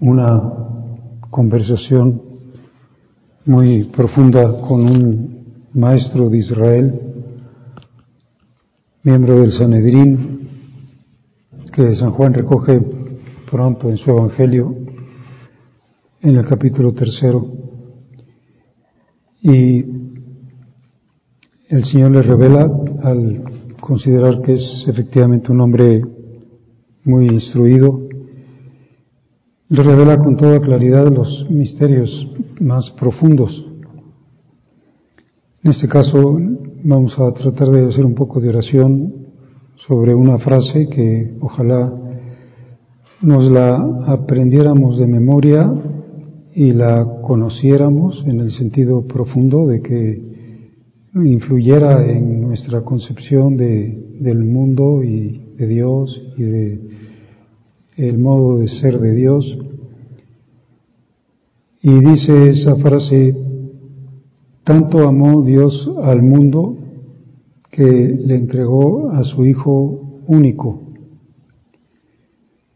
una conversación muy profunda con un maestro de Israel, miembro del Sanedrín, que San Juan recoge pronto en su Evangelio, en el capítulo tercero. Y el Señor le revela, al considerar que es efectivamente un hombre muy instruido, revela con toda claridad los misterios más profundos. En este caso vamos a tratar de hacer un poco de oración sobre una frase que ojalá nos la aprendiéramos de memoria y la conociéramos en el sentido profundo de que influyera en nuestra concepción de, del mundo y de Dios y de el modo de ser de Dios. Y dice esa frase, tanto amó Dios al mundo que le entregó a su Hijo único,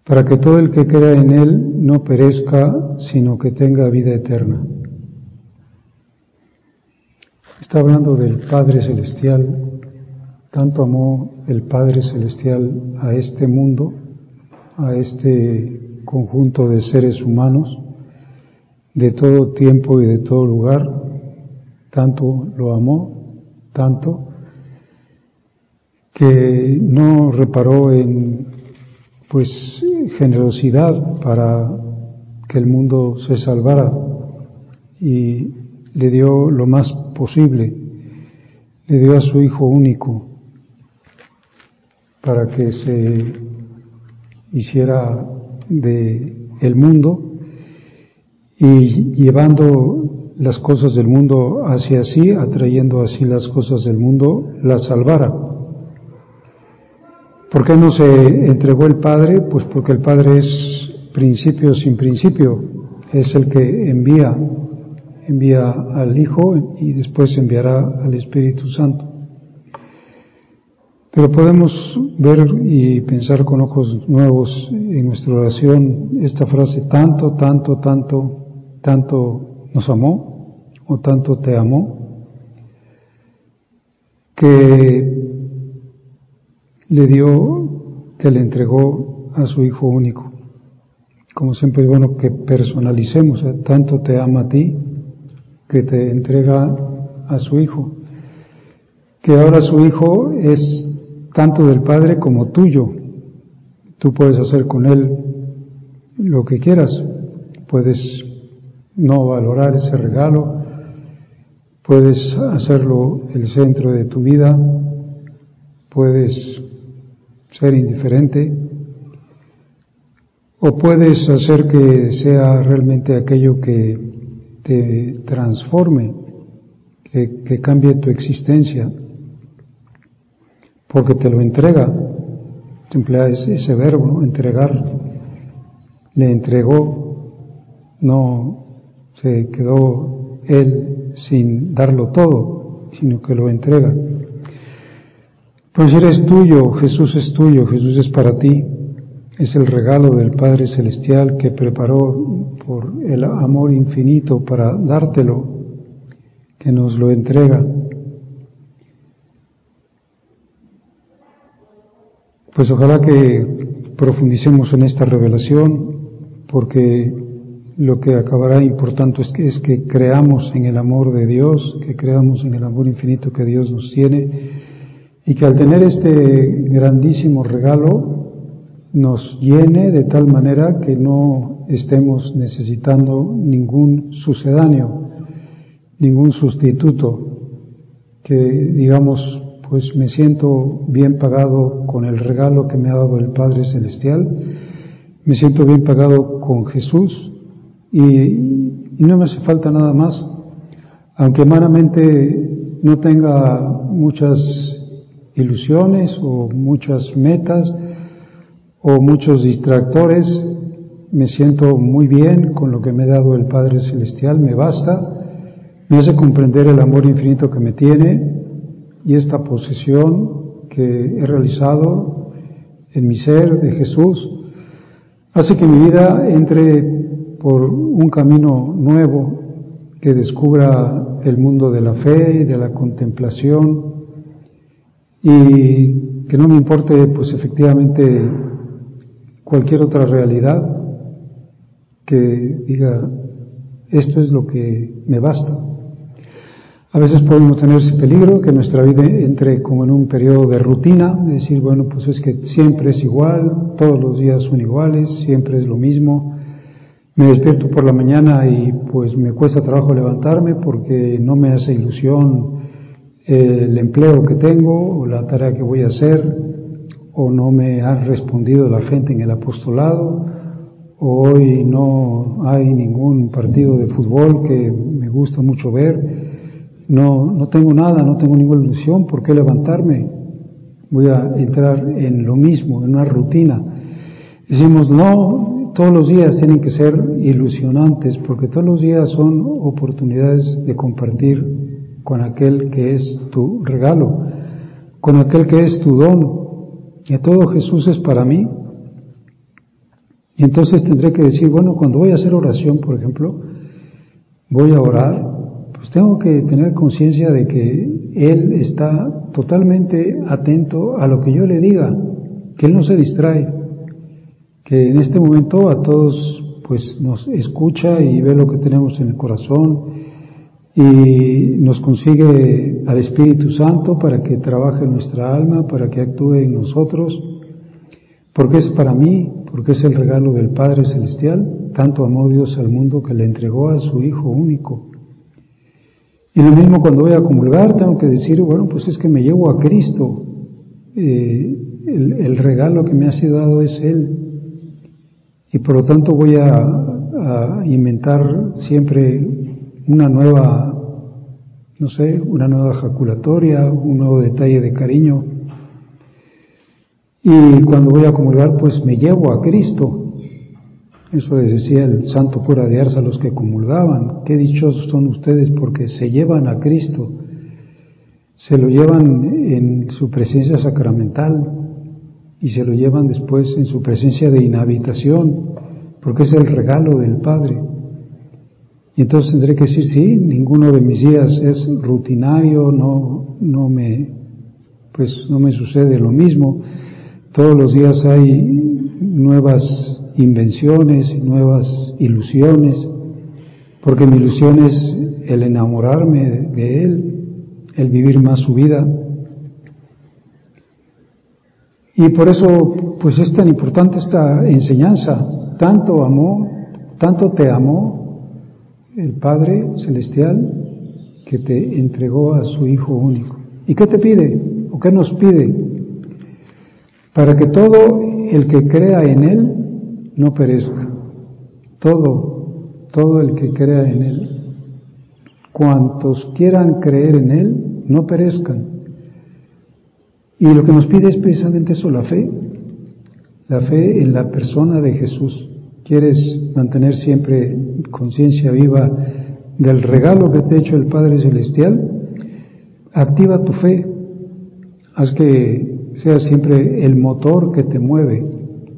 para que todo el que crea en Él no perezca, sino que tenga vida eterna. Está hablando del Padre Celestial, tanto amó el Padre Celestial a este mundo, a este conjunto de seres humanos de todo tiempo y de todo lugar, tanto lo amó, tanto que no reparó en pues generosidad para que el mundo se salvara y le dio lo más posible, le dio a su hijo único para que se hiciera de el mundo y llevando las cosas del mundo hacia sí, atrayendo así las cosas del mundo, la salvara. ¿Por qué no se entregó el Padre? Pues porque el Padre es principio sin principio, es el que envía, envía al Hijo y después enviará al Espíritu Santo. Pero podemos ver y pensar con ojos nuevos en nuestra oración esta frase, tanto, tanto, tanto, tanto nos amó o tanto te amó, que le dio, que le entregó a su Hijo único. Como siempre es bueno que personalicemos, tanto te ama a ti, que te entrega a su Hijo, que ahora su Hijo es tanto del Padre como tuyo. Tú puedes hacer con Él lo que quieras, puedes no valorar ese regalo, puedes hacerlo el centro de tu vida, puedes ser indiferente, o puedes hacer que sea realmente aquello que te transforme, que, que cambie tu existencia, porque te lo entrega. Se emplea ese, verbo, entregar. Le entregó no se quedó Él sin darlo todo, sino que lo entrega. Pues eres tuyo, Jesús es tuyo, Jesús es para ti. Es el regalo del Padre Celestial que preparó por el amor infinito para dártelo, que nos lo entrega. Pues ojalá que profundicemos en esta revelación, porque lo que acabará importante es que, es que creamos en el amor de Dios, que creamos en el amor infinito que Dios nos tiene, y que al tener este grandísimo regalo nos llene de tal manera que no estemos necesitando ningún sucedáneo, ningún sustituto, que digamos pues me siento bien pagado con el regalo que me ha dado el Padre Celestial, me siento bien pagado con Jesús y, no me hace falta nada más, aunque humanamente no tenga muchas ilusiones o muchas metas o muchos distractores, me siento muy bien con lo que me ha dado el Padre Celestial, me basta, me hace comprender el amor infinito que me tiene, y esta posesión que he realizado en mi ser de Jesús hace que mi vida entre por un camino nuevo que descubra el mundo de la fe y de la contemplación y que no me importe pues efectivamente cualquier otra realidad que diga esto es lo que me basta. A veces podemos tener ese peligro que nuestra vida entre como en un periodo de rutina, de decir, bueno, pues es que siempre es igual, todos los días son iguales, siempre es lo mismo. Me despierto por la mañana y pues me cuesta trabajo levantarme porque no me hace ilusión el empleo que tengo o la tarea que voy a hacer o no me ha respondido la gente en el apostolado o hoy no hay ningún partido de fútbol que me gusta mucho ver no, no tengo nada, no tengo ninguna ilusión, ¿por qué levantarme? Voy a entrar en lo mismo, en una rutina. Decimos, no, todos los días tienen que ser ilusionantes, porque todos los días son oportunidades de compartir con aquel que es tu regalo, con aquel que es tu don. Y todo Jesús es para mí. Y entonces tendré que decir, bueno, cuando voy a hacer oración, por ejemplo, voy a orar pues tengo que tener conciencia de que Él está totalmente atento a lo que yo le diga, que Él no se distrae, que en este momento a todos pues nos escucha y ve lo que tenemos en el corazón y nos consigue al Espíritu Santo para que trabaje en nuestra alma, para que actúe en nosotros, porque es para mí, porque es el regalo del Padre Celestial, tanto amó Dios al mundo que le entregó a su Hijo único y lo mismo cuando voy a comulgar, tengo que decir, bueno, pues es que me llevo a Cristo. Eh, el, regalo que me ha sido dado es Él. Y por lo tanto voy a, a inventar siempre una nueva, no sé, una nueva jaculatoria, un nuevo detalle de cariño. Y cuando voy a comulgar, pues me llevo a Cristo. Eso decía el santo cura de Arza los que comulgaban. Qué dichosos son ustedes porque se llevan a Cristo, se lo llevan en su presencia sacramental y se lo llevan después en su presencia de inhabitación, porque es el regalo del Padre. Y entonces tendré que decir, sí, ninguno de mis días es rutinario, no, no me, pues no me sucede lo mismo. Todos los días hay nuevas invenciones, nuevas ilusiones, porque mi ilusión es el enamorarme de Él, el vivir más su vida. Y por eso, pues es tan importante esta enseñanza. Tanto amó, tanto te amó el Padre Celestial que te entregó a su Hijo único. ¿Y qué te pide? ¿O qué nos pide? Para que todo el que crea en Él no perezca. Todo, todo el que crea en Él, cuantos quieran creer en Él, no perezcan. Y lo que nos pide es precisamente eso, la fe, la fe en la persona de Jesús, quieres mantener siempre conciencia viva del regalo que te ha hecho el Padre Celestial, activa tu fe, haz que sea siempre el motor que te mueve,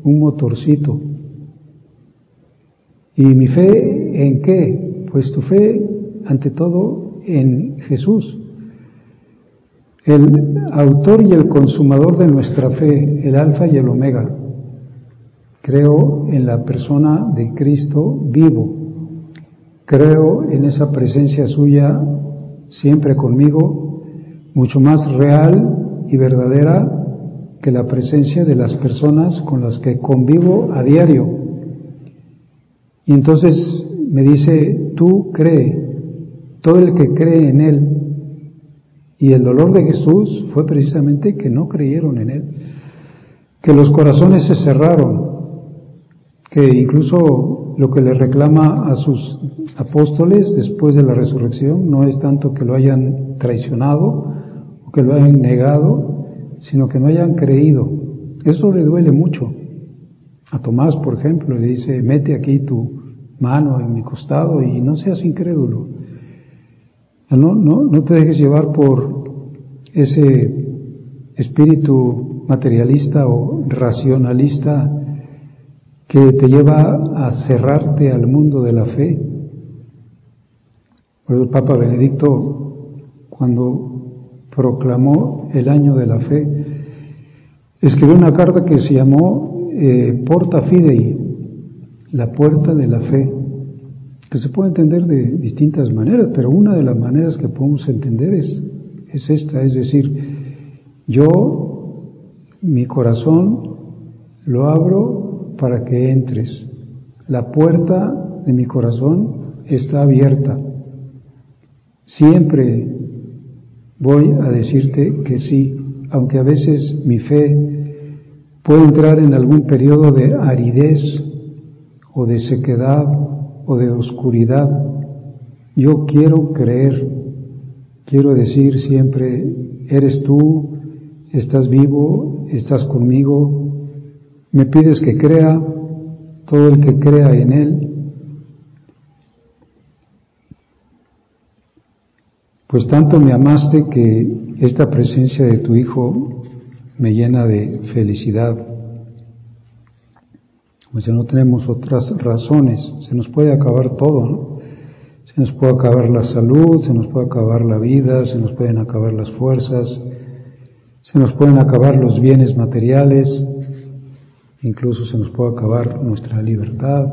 un motorcito. ¿Y mi fe en qué? Pues tu fe, ante todo, en Jesús, el autor y el consumador de nuestra fe, el alfa y el omega. Creo en la persona de Cristo vivo. Creo en esa presencia suya siempre conmigo, mucho más real y verdadera que la presencia de las personas con las que convivo a diario. Entonces me dice, tú cree, todo el que cree en Él. Y el dolor de Jesús fue precisamente que no creyeron en Él, que los corazones se cerraron, que incluso lo que le reclama a sus apóstoles después de la resurrección no es tanto que lo hayan traicionado o que lo hayan negado, sino que no hayan creído. Eso le duele mucho. A Tomás, por ejemplo, le dice, mete aquí tu mano en mi costado y no seas incrédulo. No, no, no te dejes llevar por ese espíritu materialista o racionalista que te lleva a cerrarte al mundo de la fe. el Papa Benedicto, cuando proclamó el año de la fe, escribió una carta que se llamó eh, Porta Fidei, la puerta de la fe, que se puede entender de distintas maneras, pero una de las maneras que podemos entender es, es esta, es decir, yo, mi corazón, lo abro para que entres. La puerta de mi corazón está abierta. Siempre voy a decirte que sí, aunque a veces mi fe puede entrar en algún periodo de aridez o de sequedad o de oscuridad. Yo quiero creer, quiero decir siempre, eres tú, estás vivo, estás conmigo, me pides que crea, todo el que crea en Él, pues tanto me amaste que esta presencia de tu Hijo me llena de felicidad. Pues ya no tenemos otras razones, se nos puede acabar todo, ¿no? Se nos puede acabar la salud, se nos puede acabar la vida, se nos pueden acabar las fuerzas, se nos pueden acabar los bienes materiales, incluso se nos puede acabar nuestra libertad,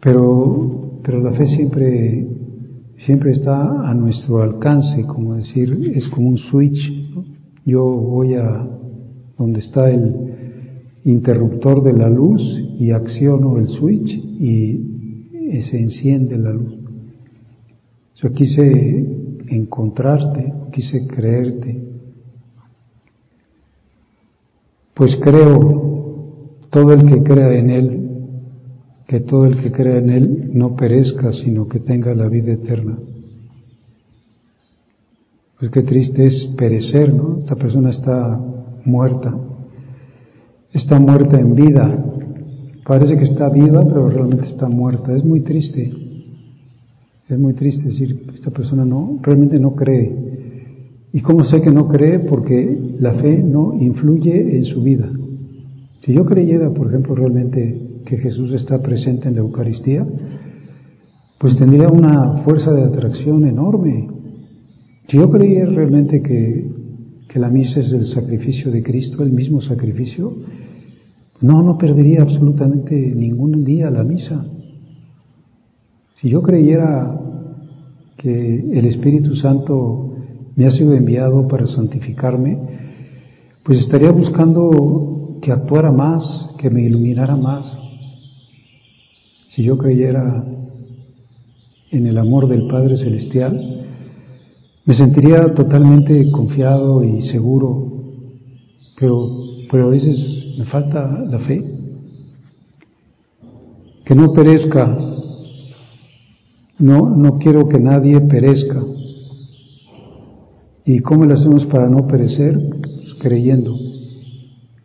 pero, pero la fe siempre, siempre está a nuestro alcance, como decir, es como un switch. Yo voy a donde está el interruptor de la luz y acciono el switch y se enciende la luz. Yo quise encontrarte, quise creerte. Pues creo todo el que crea en Él, que todo el que crea en Él no perezca, sino que tenga la vida eterna. Pues qué triste es perecer, ¿no? Esta persona está muerta, está muerta en vida. Parece que está viva, pero realmente está muerta. Es muy triste. Es muy triste decir, esta persona no, realmente no cree. ¿Y cómo sé que no cree? Porque la fe no influye en su vida. Si yo creyera, por ejemplo, realmente que Jesús está presente en la Eucaristía, pues tendría una fuerza de atracción enorme. Si yo creyera realmente que, que la misa es el sacrificio de Cristo, el mismo sacrificio, no, no perdería absolutamente ningún día la misa. Si yo creyera que el Espíritu Santo me ha sido enviado para santificarme, pues estaría buscando que actuara más, que me iluminara más. Si yo creyera en el amor del Padre Celestial, me sentiría totalmente confiado y seguro, pero, pero a veces me falta la fe. Que no perezca, no, no quiero que nadie perezca. ¿Y cómo le hacemos para no perecer? Pues creyendo.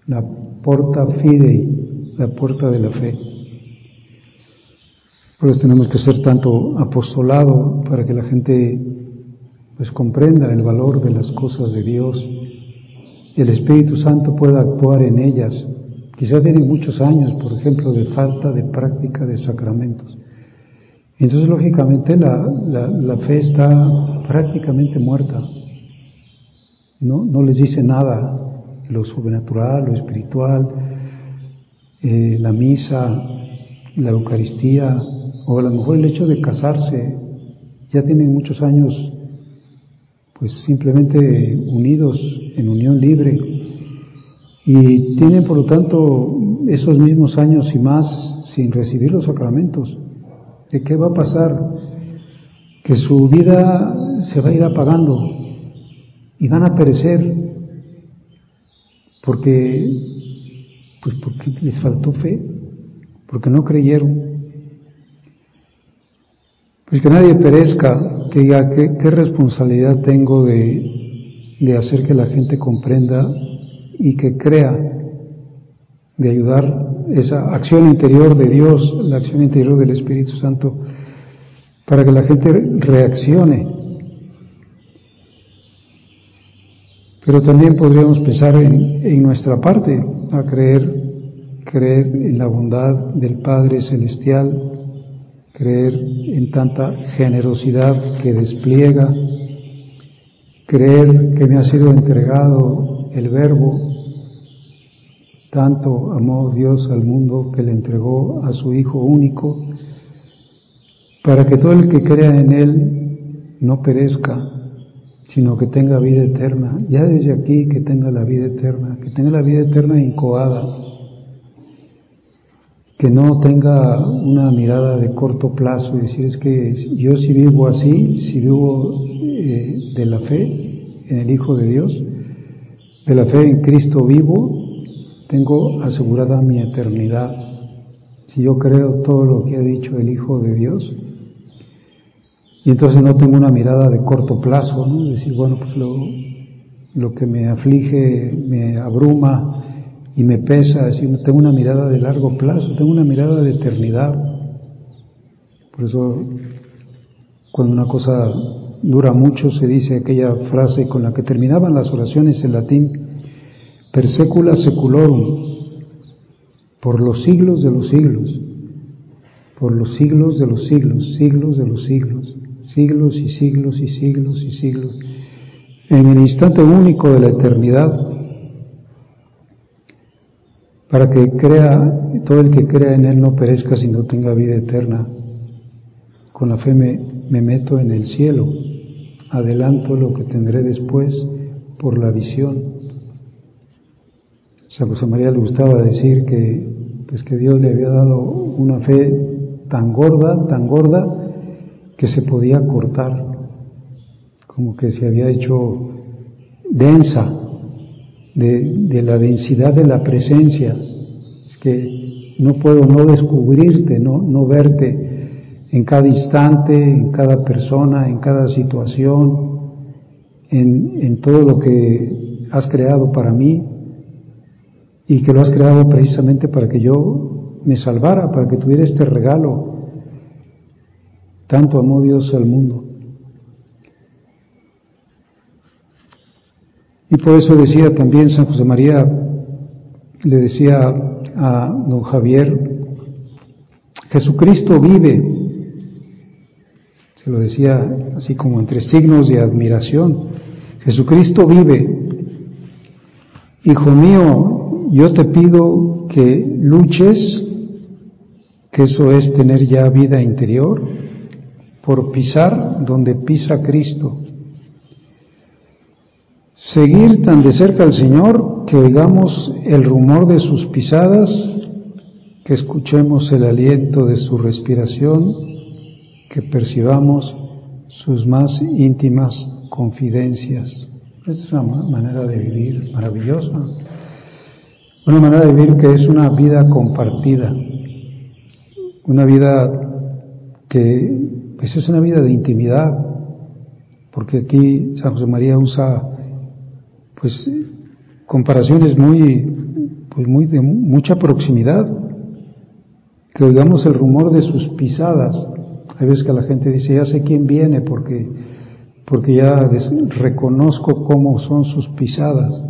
La porta fidei, la puerta de la fe. Pues tenemos que ser tanto apostolado para que la gente pues comprenda el valor de las cosas de Dios y el Espíritu Santo pueda actuar en ellas. Quizás tienen muchos años, por ejemplo, de falta de práctica de sacramentos. Entonces, lógicamente, la, la, fe está prácticamente muerta. No, no les dice nada lo sobrenatural, lo espiritual, eh, la misa, la Eucaristía, o a lo mejor el hecho de casarse. Ya tienen muchos años, pues simplemente unidos en unión libre. Y tienen, por lo tanto, esos mismos años y más sin recibir los sacramentos. ¿De qué va a pasar? Que su vida se va a ir apagando y van a perecer porque, pues porque les faltó fe, porque no creyeron. Pues que nadie perezca, que diga qué, responsabilidad tengo de, de hacer que la gente comprenda y que crea, de ayudar esa acción interior de Dios, la acción interior del Espíritu Santo, para que la gente reaccione. Pero también podríamos pensar en, en nuestra parte, a creer, creer en la bondad del Padre Celestial, creer en tanta generosidad que despliega, creer que me ha sido entregado el Verbo tanto amó Dios al mundo que le entregó a su Hijo único, para que todo el que crea en Él no perezca, sino que tenga vida eterna. Ya desde aquí que tenga la vida eterna, que tenga la vida eterna incoada, que no tenga una mirada de corto plazo y decir es que yo si vivo así, si vivo eh, de la fe en el Hijo de Dios, de la fe en Cristo vivo, tengo asegurada mi eternidad. Si yo creo todo lo que ha dicho el Hijo de Dios, y entonces no tengo una mirada de corto plazo, ¿no? Decir, bueno, pues lo, lo que me aflige, me abruma y me pesa, es decir, tengo una mirada de largo plazo, tengo una mirada de eternidad. Por eso, cuando una cosa dura mucho, se dice aquella frase con la que terminaban las oraciones en latín, per secula seculorum, por los siglos de los siglos, por los siglos de los siglos, siglos de los siglos, siglos y siglos y siglos y siglos, en el instante único de la eternidad, para que crea, todo el que crea en Él no perezca, sino tenga vida eterna. Con la fe me, me meto en el cielo, adelanto lo que tendré después por la visión. San José María le gustaba decir que, pues que Dios le había dado una fe tan gorda, tan gorda, que se podía cortar, como que se había hecho densa, de, la densidad de la presencia. Es que no puedo no descubrirte, no, no verte en cada instante, en cada persona, en cada situación, en, en todo lo que has creado para mí, y que lo has creado precisamente para que yo me salvara, para que tuviera este regalo. Tanto amó Dios al mundo. Y por eso decía también San José María, le decía a don Javier, Jesucristo vive. Se lo decía así como entre signos de admiración. Jesucristo vive. Hijo mío, yo te pido que luches, que eso es tener ya vida interior, por pisar donde pisa Cristo. Seguir tan de cerca al Señor que oigamos el rumor de sus pisadas, que escuchemos el aliento de su respiración, que percibamos sus más íntimas confidencias. Es una manera de vivir maravillosa. Una manera de vivir que es una vida compartida, una vida que pues es una vida de intimidad, porque aquí San José María usa pues comparaciones muy pues muy de mucha proximidad, que oigamos el rumor de sus pisadas. Hay veces que la gente dice, ya sé quién viene porque, porque ya reconozco cómo son sus pisadas,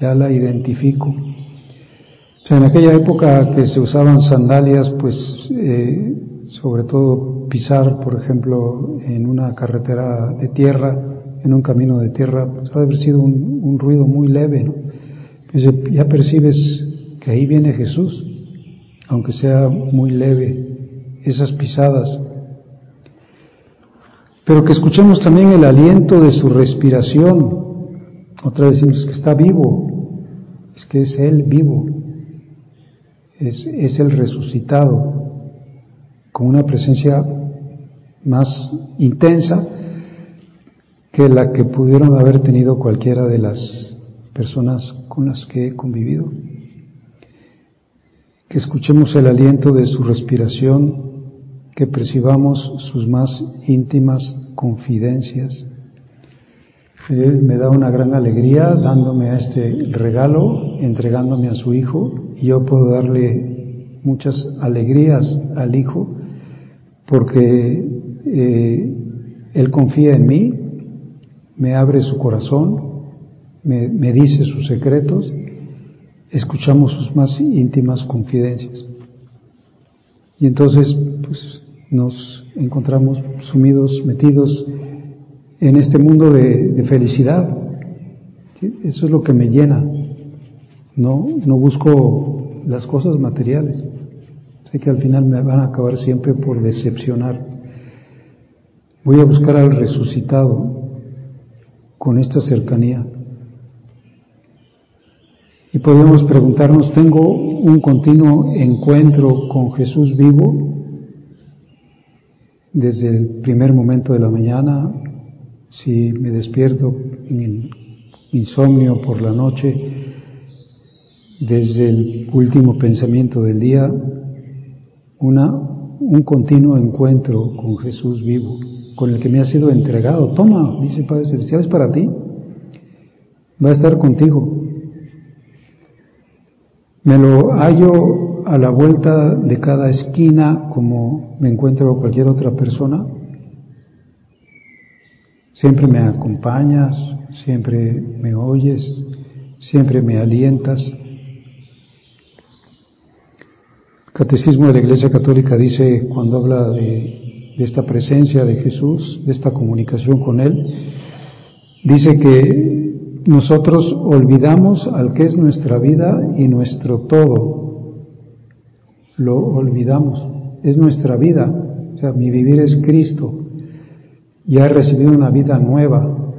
ya la identifico. O sea, en aquella época que se usaban sandalias, pues eh, sobre todo pisar, por ejemplo, en una carretera de tierra, en un camino de tierra, pues ha de haber sido un, un ruido muy leve, ¿no? Pues ya percibes que ahí viene Jesús, aunque sea muy leve, esas pisadas. Pero que escuchemos también el aliento de su respiración. Otra vez decimos que está vivo, es que es Él vivo, es, es el resucitado, con una presencia más intensa que la que pudieron haber tenido cualquiera de las personas con las que he convivido que escuchemos el aliento de su respiración, que percibamos sus más íntimas confidencias. Él me da una gran alegría dándome a este regalo, entregándome a su hijo, y yo puedo darle muchas alegrías al hijo porque eh, él confía en mí, me abre su corazón, me, me dice sus secretos escuchamos sus más íntimas confidencias. Y entonces, pues, nos encontramos sumidos, metidos en este mundo de, felicidad. Eso es lo que me llena. No, no busco las cosas materiales. Sé que al final me van a acabar siempre por decepcionar. Voy a buscar al resucitado con esta cercanía. Y podemos preguntarnos, ¿tengo un continuo encuentro con Jesús vivo desde el primer momento de la mañana? Si me despierto en insomnio por la noche, desde el último pensamiento del día, una, un continuo encuentro con Jesús vivo, con el que me ha sido entregado. Toma, dice Padre Celestial, es para ti. Va a estar contigo. Me lo hallo a la vuelta de cada esquina como me encuentro cualquier otra persona. Siempre me acompañas, siempre me oyes, siempre me alientas. El Catecismo de la Iglesia Católica dice, cuando habla de, de esta presencia de Jesús, de esta comunicación con Él, dice que nosotros olvidamos al que es nuestra vida y nuestro todo. Lo olvidamos. Es nuestra vida. O sea, mi vivir es Cristo. Ya he recibido una vida nueva,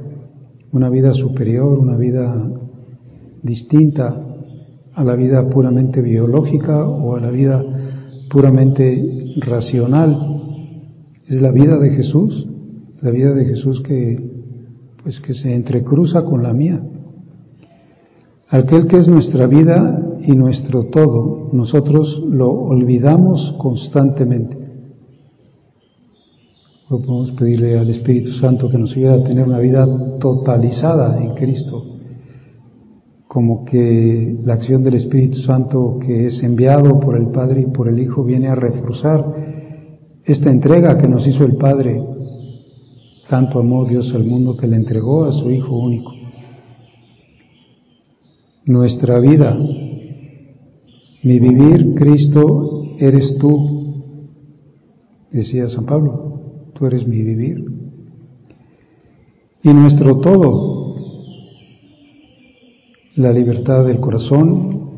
una vida superior, una vida distinta a la vida puramente biológica o a la vida puramente racional. Es la vida de Jesús, la vida de Jesús que pues que se entrecruza con la mía. Aquel que es nuestra vida y nuestro todo, nosotros lo olvidamos constantemente. podemos pedirle al Espíritu Santo que nos ayude a tener una vida totalizada en Cristo, como que la acción del Espíritu Santo que es enviado por el Padre y por el Hijo viene a reforzar esta entrega que nos hizo el Padre tanto amó Dios al mundo que le entregó a su Hijo único. Nuestra vida, mi vivir, Cristo, eres tú, decía San Pablo, tú eres mi vivir. Y nuestro todo, la libertad del corazón,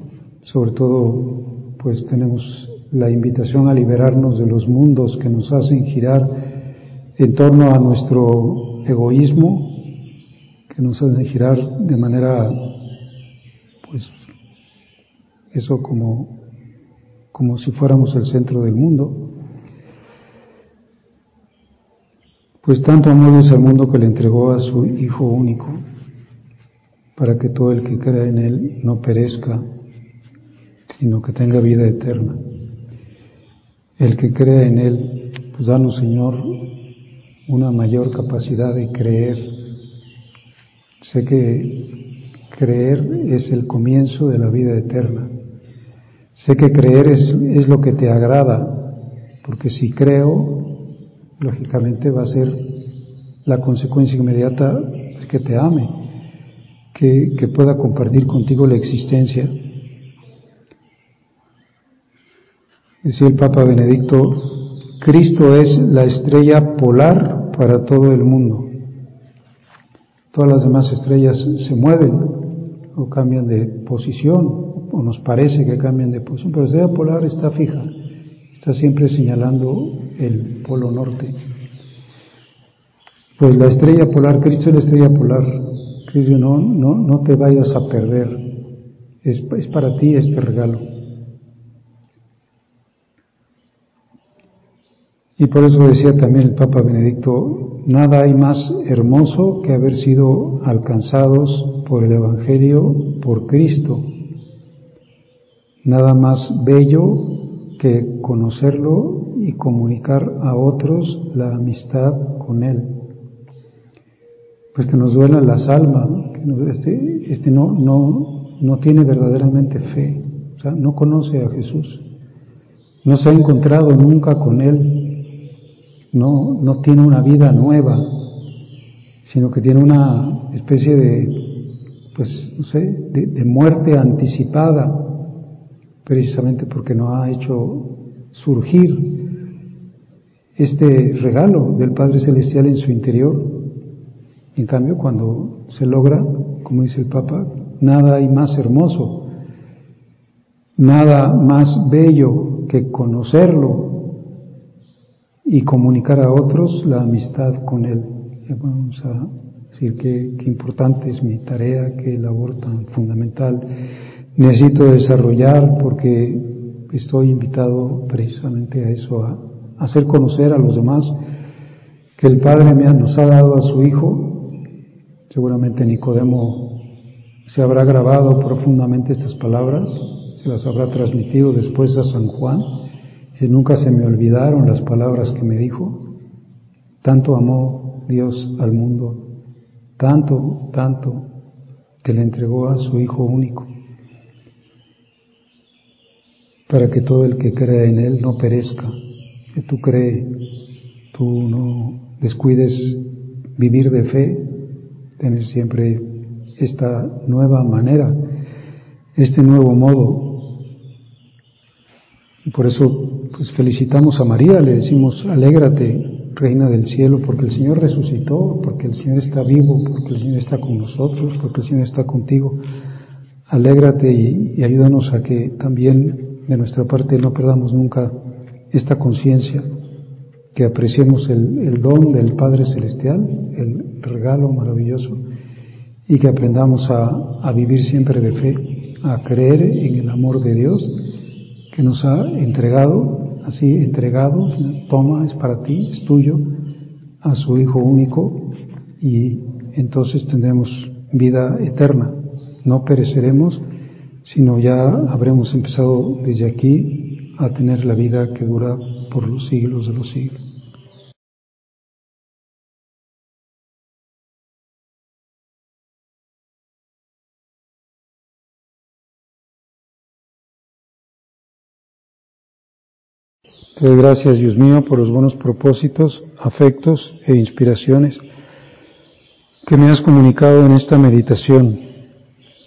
sobre todo, pues tenemos la invitación a liberarnos de los mundos que nos hacen girar en torno a nuestro egoísmo que nos hace girar de manera, pues, eso como, como si fuéramos el centro del mundo. Pues tanto amó Dios al mundo que le entregó a su Hijo único, para que todo el que crea en Él no perezca, sino que tenga vida eterna. El que crea en Él, pues danos Señor una mayor capacidad de creer. Sé que creer es el comienzo de la vida eterna. Sé que creer es, es lo que te agrada, porque si creo, lógicamente va a ser la consecuencia inmediata que te ame, que, que pueda compartir contigo la existencia. Decía el Papa Benedicto, Cristo es la estrella polar para todo el mundo. Todas las demás estrellas se mueven o cambian de posición, o nos parece que cambian de posición, pero la estrella polar está fija, está siempre señalando el polo norte. Pues la estrella polar, Cristo es la estrella polar. Cristo, no, no, no te vayas a perder. Es, es para ti este regalo. Y por eso decía también el Papa Benedicto, nada hay más hermoso que haber sido alcanzados por el Evangelio, por Cristo. Nada más bello que conocerlo y comunicar a otros la amistad con Él. Pues que nos duela las almas, que este, este no, no, no tiene verdaderamente fe, o sea, no conoce a Jesús, no se ha encontrado nunca con Él, no, no tiene una vida nueva, sino que tiene una especie de, pues, no sé, de muerte anticipada, precisamente porque no ha hecho surgir este regalo del Padre Celestial en su interior. En cambio, cuando se logra, como dice el Papa, nada hay más hermoso, nada más bello que conocerlo y comunicar a otros la amistad con Él. Vamos a decir qué importante es mi tarea, qué labor tan fundamental necesito desarrollar porque estoy invitado precisamente a eso, a, hacer conocer a los demás que el Padre nos ha dado a su Hijo. Seguramente Nicodemo se habrá grabado profundamente estas palabras, se las habrá transmitido después a San Juan si nunca se me olvidaron las palabras que me dijo. Tanto amó Dios al mundo, tanto, tanto, que le entregó a su Hijo único, para que todo el que crea en Él no perezca. Que tú crees, tú no descuides vivir de fe, tener siempre esta nueva manera, este nuevo modo. Y por eso pues felicitamos a María, le decimos, alégrate, Reina del Cielo, porque el Señor resucitó, porque el Señor está vivo, porque el Señor está con nosotros, porque el Señor está contigo. Alégrate y, y ayúdanos a que también de nuestra parte no perdamos nunca esta conciencia, que apreciemos el, el don del Padre Celestial, el regalo maravilloso, y que aprendamos a, a vivir siempre de fe, a creer en el amor de Dios que nos ha entregado, así entregado, toma, es para ti, es tuyo, a su Hijo único y entonces tendremos vida eterna. No pereceremos, sino ya habremos empezado desde aquí a tener la vida que dura por los siglos de los siglos. Te doy gracias, Dios mío, por los buenos propósitos, afectos e inspiraciones que me has comunicado en esta meditación.